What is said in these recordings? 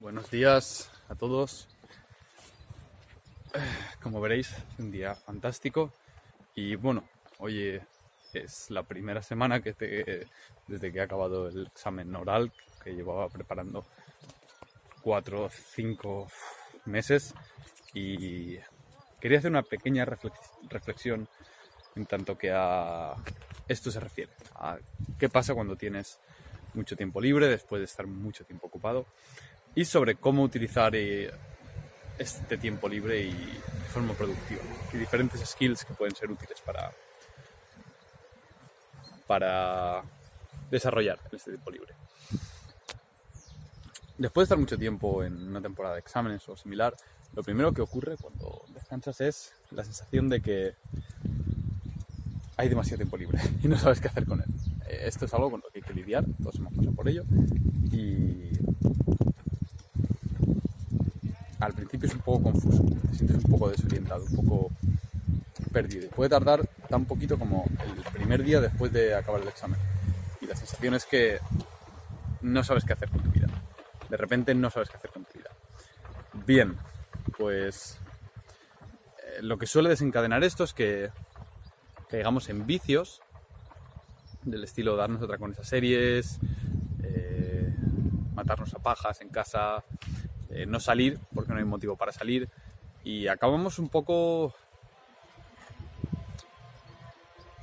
Buenos días a todos. Como veréis, un día fantástico. Y bueno, hoy es la primera semana que desde que he acabado el examen oral que llevaba preparando cuatro o cinco meses. Y quería hacer una pequeña reflexión en tanto que a esto se refiere. A qué pasa cuando tienes mucho tiempo libre después de estar mucho tiempo ocupado y sobre cómo utilizar eh, este tiempo libre y de forma productiva y diferentes skills que pueden ser útiles para, para desarrollar este tiempo libre. Después de estar mucho tiempo en una temporada de exámenes o similar, lo primero que ocurre cuando descansas es la sensación de que hay demasiado tiempo libre y no sabes qué hacer con él. Eh, esto es algo con lo que hay que lidiar, todos hemos pasado por ello y al principio es un poco confuso, te sientes un poco desorientado, un poco perdido. Puede tardar tan poquito como el primer día después de acabar el examen. Y la sensación es que no sabes qué hacer con tu vida. De repente no sabes qué hacer con tu vida. Bien, pues eh, lo que suele desencadenar esto es que caigamos en vicios del estilo darnos otra con esas series, eh, matarnos a pajas en casa, eh, no salir porque no hay motivo para salir y acabamos un poco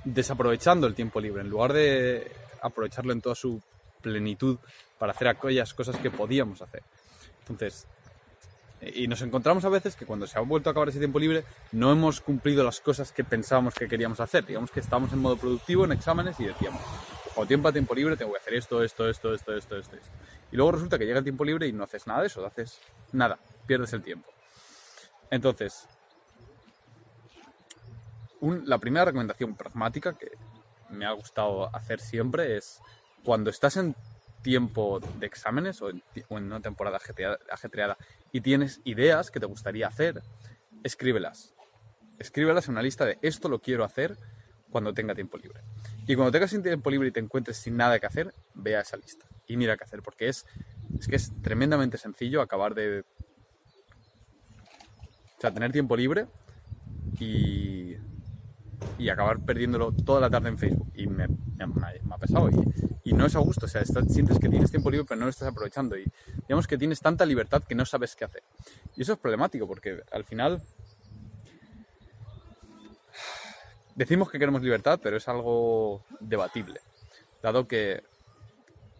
desaprovechando el tiempo libre en lugar de aprovecharlo en toda su plenitud para hacer aquellas cosas que podíamos hacer. Entonces, y nos encontramos a veces que cuando se ha vuelto a acabar ese tiempo libre no hemos cumplido las cosas que pensábamos que queríamos hacer. Digamos que estamos en modo productivo en exámenes y decíamos, cuando tiempo a tiempo libre tengo que hacer esto, esto, esto, esto, esto, esto, esto. Y luego resulta que llega el tiempo libre y no haces nada de eso, haces nada, pierdes el tiempo. Entonces, la primera recomendación pragmática que me ha gustado hacer siempre es cuando estás en tiempo de exámenes o en, una temporada ajetreada, y tienes ideas que te gustaría hacer, escríbelas. Escríbelas en una lista de esto lo quiero hacer cuando tenga tiempo libre. Y cuando tengas tiempo libre y te encuentres sin nada que hacer, vea esa lista y mira qué hacer, porque es, es que es tremendamente sencillo acabar de... O sea, tener tiempo libre y, y acabar perdiéndolo toda la tarde en Facebook. Y me, ha pesado. Y, no es a gusto. O sea, sientes que tienes tiempo libre pero no lo estás aprovechando. Y digamos que tienes tanta libertad que no sabes qué hacer. Y eso es problemático porque al final... Decimos que queremos libertad, pero es algo debatible. Dado que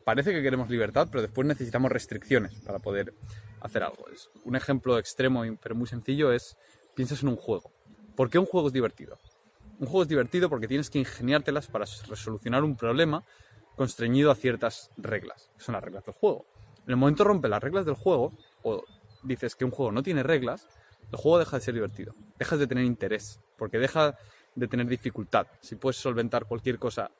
parece que queremos libertad, pero después necesitamos restricciones para poder hacer algo. un ejemplo extremo, pero muy sencillo, es piensas en un juego. ¿Por qué un juego es divertido? Un juego es divertido porque tienes que ingeniártelas para resolucionar un problema constreñido a ciertas reglas, que son las reglas del juego. En el momento rompe las reglas del juego, o dices que un juego no tiene reglas, el juego deja de ser divertido, dejas de tener interés, porque deja de tener dificultad. Si puedes solventar cualquier cosa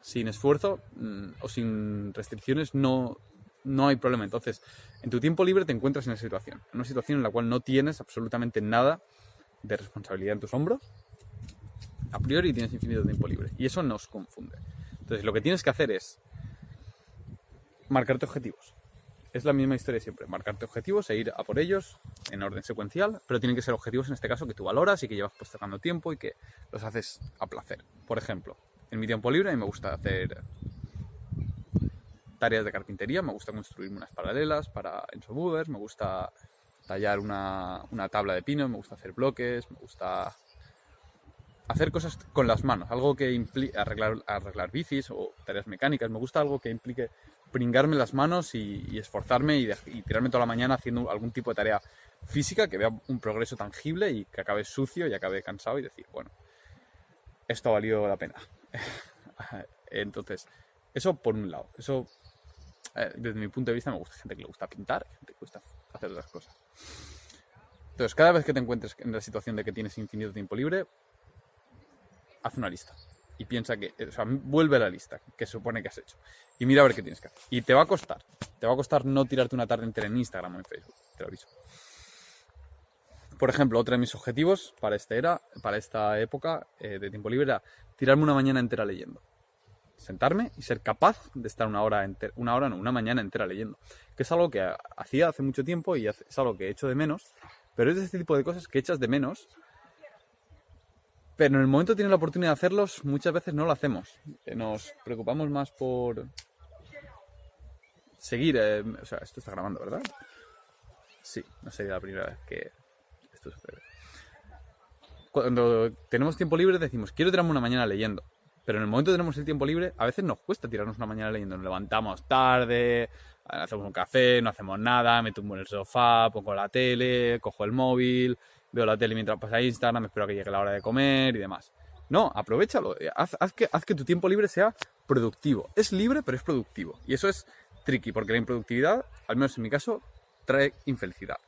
sin esfuerzo mm, o sin restricciones no, no hay problema. Entonces, en tu tiempo libre te encuentras en esa situación, en una situación en la cual no tienes absolutamente nada de responsabilidad en tus hombros, a priori tienes infinito tiempo libre. Y eso nos confunde. Entonces, lo que tienes que hacer es marcarte objetivos. Es la misma historia siempre, marcarte objetivos e ir a por ellos en orden secuencial, pero tienen que ser objetivos en este caso que tú valoras y que llevas postergando tiempo y que los haces a placer. Por ejemplo, en mi tiempo libre a mí me gusta hacer tareas de carpintería, me gusta construir unas paralelas para Ensomovers, me gusta tallar una, tabla de pino, me gusta hacer bloques, me gusta hacer cosas con las manos, algo que implique arreglar, arreglar bicis o tareas mecánicas, me gusta algo que implique pringarme las manos y, esforzarme y, tirarme toda la mañana haciendo algún tipo de tarea física que vea un progreso tangible y que acabe sucio y acabe cansado y decir, bueno, esto ha valido la pena. Entonces, eso por un lado. Eso, eh, desde mi punto de vista, me gusta gente que le gusta pintar, gente que le gusta hacer otras cosas. Entonces, cada vez que te encuentres en la situación de que tienes infinito tiempo libre, haz una lista. Piensa que, o sea, vuelve la lista que supone que has hecho. Y mira a ver qué tienes que hacer. Y te va a costar. Te va a costar no tirarte una tarde entera en Instagram o en Facebook. Te lo aviso. Por ejemplo, otro de mis objetivos para, este era, para esta época eh, de tiempo libre era tirarme una mañana entera leyendo. sentarme y ser capaz de estar una hora, entera, una hora, no, una mañana entera leyendo. Que es algo que hacía hace mucho tiempo y es algo que he hecho de menos, pero es este tipo de cosas que echas de menos. Pero en el momento que la oportunidad de hacerlos, muchas veces no lo hacemos. Eh, nos preocupamos más por seguir. Eh, o sea, esto está grabando, ¿verdad? Sí, no sería la primera vez que esto sucede. Cuando tenemos tiempo libre decimos, quiero tirarme una mañana leyendo. Pero en el momento que tenemos el tiempo libre, a veces nos cuesta tirarnos una mañana leyendo. Nos levantamos tarde, hacemos un café, no hacemos nada, me tumbo en el sofá, pongo la tele, cojo el móvil, veo la tele mientras pasa Instagram, espero que llegue la hora de comer y demás. No, aprovechalo, haz, que, haz que tu tiempo libre sea productivo. Es libre, pero es productivo. Y eso es tricky, porque la improductividad, al menos en mi caso, trae infelicidad.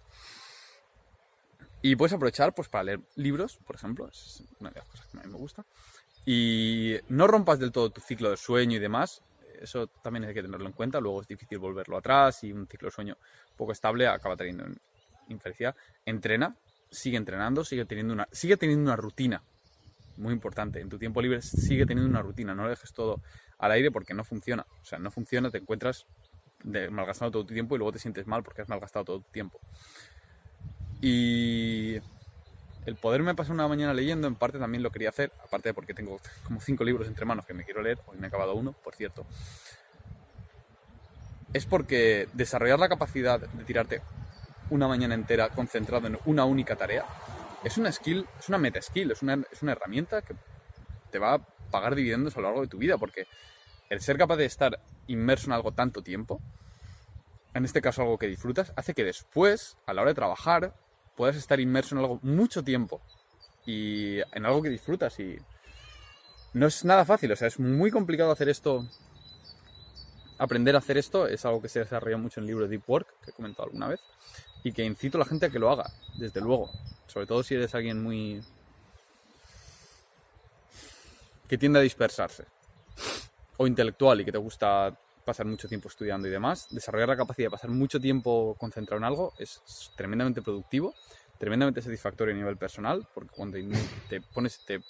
Y puedes aprovechar pues, para leer libros, por ejemplo, es una de las cosas que a mí me gusta. Y no rompas del todo tu ciclo de sueño y demás, eso también hay que tenerlo en cuenta, luego es difícil volverlo atrás y un ciclo de sueño poco estable acaba teniendo infelicidad. Entrena, sigue entrenando, sigue teniendo una, sigue teniendo una rutina, muy importante, en tu tiempo libre sigue teniendo una rutina, no lo dejes todo al aire porque no funciona, o sea, no funciona, te encuentras malgastando todo tu tiempo y luego te sientes mal porque has malgastado todo tu tiempo. Y el poderme pasar una mañana leyendo, en parte también lo quería hacer, aparte de porque tengo como cinco libros entre manos que me quiero leer, hoy me he acabado uno, por cierto, es porque desarrollar la capacidad de tirarte una mañana entera concentrado en una única tarea es una skill, es una meta skill, es una, es una herramienta que te va a pagar dividendos a lo largo de tu vida, porque el ser capaz de estar inmerso en algo tanto tiempo, en este caso algo que disfrutas, hace que después, a la hora de trabajar, puedas estar inmerso en algo mucho tiempo y en algo que disfrutas y no es nada fácil, o sea, es muy complicado hacer esto. Aprender a hacer esto es algo que se desarrolla mucho en el libro Deep Work, que he comentado alguna vez, y que incito a la gente a que lo haga, desde luego. Sobre todo si eres alguien muy... que tiende a dispersarse. O intelectual y que te gusta pasar mucho tiempo estudiando y demás, desarrollar la capacidad de pasar mucho tiempo concentrado en algo es tremendamente productivo, tremendamente satisfactorio a nivel personal, porque cuando te pones, te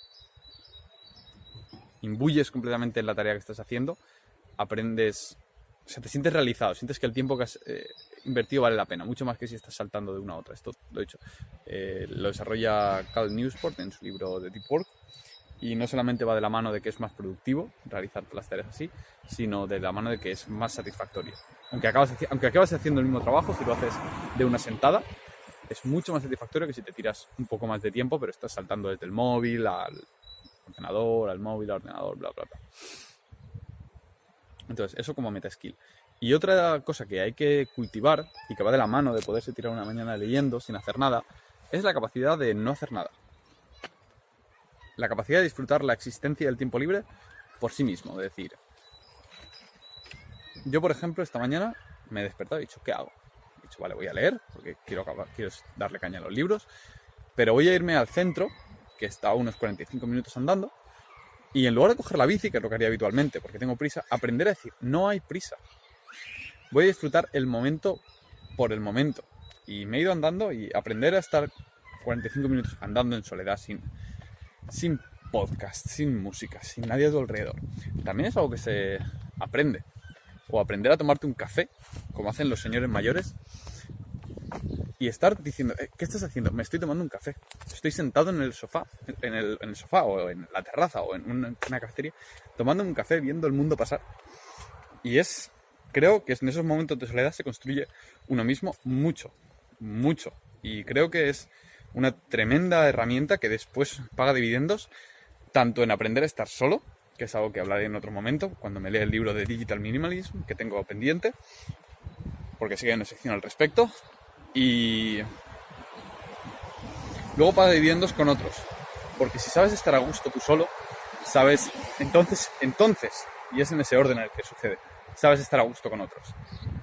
imbuyes completamente en la tarea que estás haciendo, aprendes, o sea, te sientes realizado, sientes que el tiempo que has eh, invertido vale la pena, mucho más que si estás saltando de una a otra. Esto lo he dicho. Eh, lo desarrolla Cal Newsport en su libro de Deep Work y no solamente va de la mano de que es más productivo realizar las tareas así, sino de la mano de que es más satisfactorio. Aunque acabas, aunque acabas haciendo el mismo trabajo, si lo haces de una sentada, es mucho más satisfactorio que si te tiras un poco más de tiempo, pero estás saltando desde el móvil al ordenador, al móvil, al ordenador, bla, bla, bla. Entonces, eso como meta skill. Y otra cosa que hay que cultivar y que va de la mano de poderse tirar una mañana leyendo sin hacer nada, es la capacidad de no hacer nada la capacidad de disfrutar la existencia del tiempo libre por sí mismo. Es decir, yo por ejemplo esta mañana me he despertado y he dicho, ¿qué hago? He dicho, vale, voy a leer porque quiero, acabar, quiero darle caña a los libros, pero voy a irme al centro, que está a unos 45 minutos andando, y en lugar de coger la bici, que es lo que haría habitualmente porque tengo prisa, aprender a decir, no hay prisa. Voy a disfrutar el momento por el momento. Y me he ido andando y aprender a estar 45 minutos andando en soledad sin, sin podcast, sin música, sin nadie a tu alrededor. También es algo que se aprende. O aprender a tomarte un café, como hacen los señores mayores, y estar diciendo, eh, ¿qué estás haciendo? Me estoy tomando un café. Estoy sentado en el sofá, en el, sofá o en la terraza o en una, una, cafetería, tomando un café, viendo el mundo pasar. Y es, creo que en esos momentos de soledad se construye uno mismo mucho, mucho. Y creo que es una tremenda herramienta que después paga dividendos tanto en aprender a estar solo, que es algo que hablaré en otro momento, cuando me lea el libro de Digital Minimalism, que tengo pendiente, porque sigue una sección al respecto, y luego paga dividendos con otros, porque si sabes estar a gusto tú solo, sabes, entonces, entonces, y es en ese orden en el que sucede, sabes estar a gusto con otros.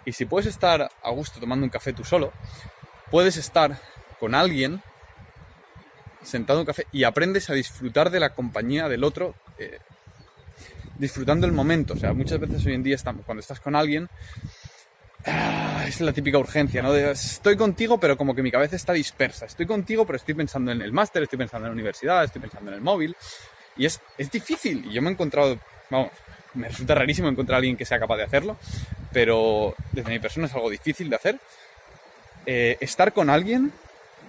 Y si puedes estar a gusto tomando un café tú solo, puedes estar con alguien sentado en un café y aprendes a disfrutar de la compañía del otro, eh, disfrutando el momento. O sea, muchas veces hoy en día cuando estás con alguien, ah, es la típica urgencia, ¿no? estoy contigo, pero como que mi cabeza está dispersa. Estoy contigo, pero estoy pensando en el máster, estoy pensando en la universidad, estoy pensando en el móvil. Y es, es difícil. Y yo me he encontrado, vamos, me resulta rarísimo encontrar a alguien que sea capaz de hacerlo, pero desde mi persona es algo difícil de hacer. Eh, estar con alguien,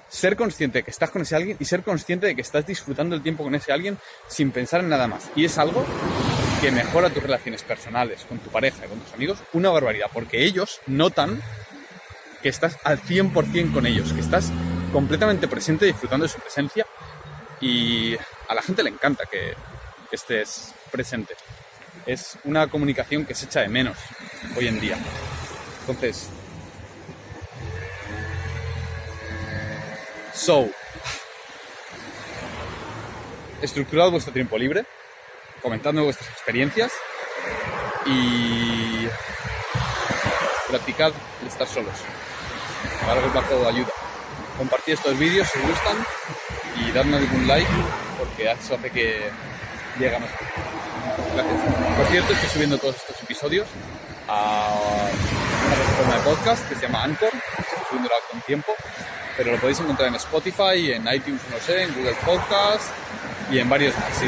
ser consciente de que estás con ese alguien y ser consciente de que estás disfrutando el tiempo con ese alguien sin pensar en nada más. Y es algo que mejora tus relaciones personales con tu pareja y con tus amigos una barbaridad, porque ellos notan que estás al 100% con ellos, que estás completamente presente disfrutando de su presencia y a la gente le encanta que, que estés presente. Es una comunicación que se echa de menos hoy en día. Entonces, so, estructurad vuestro tiempo libre, comentando vuestras experiencias y practicad el estar solos. A largo plazo ayuda. Compartid estos vídeos si os gustan y dadme algún like porque eso hace que llegue más. Gracias. Por cierto, estoy subiendo todos estos episodios a una plataforma de podcast que se llama Anchor. Estoy subiéndolo con tiempo, pero lo podéis encontrar en Spotify, en iTunes, no sé, en Google Podcast y en varios más. Sí,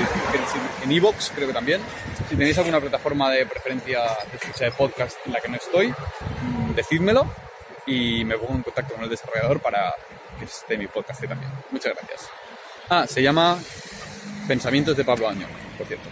en Evox creo que también. Si tenéis alguna plataforma de preferencia de escucha de podcast en la que no estoy, mm, decídmelo y me pongo en contacto con el desarrollador para que esté mi podcast también. Muchas gracias. Ah, se llama Pensamientos de Pablo Año, por cierto.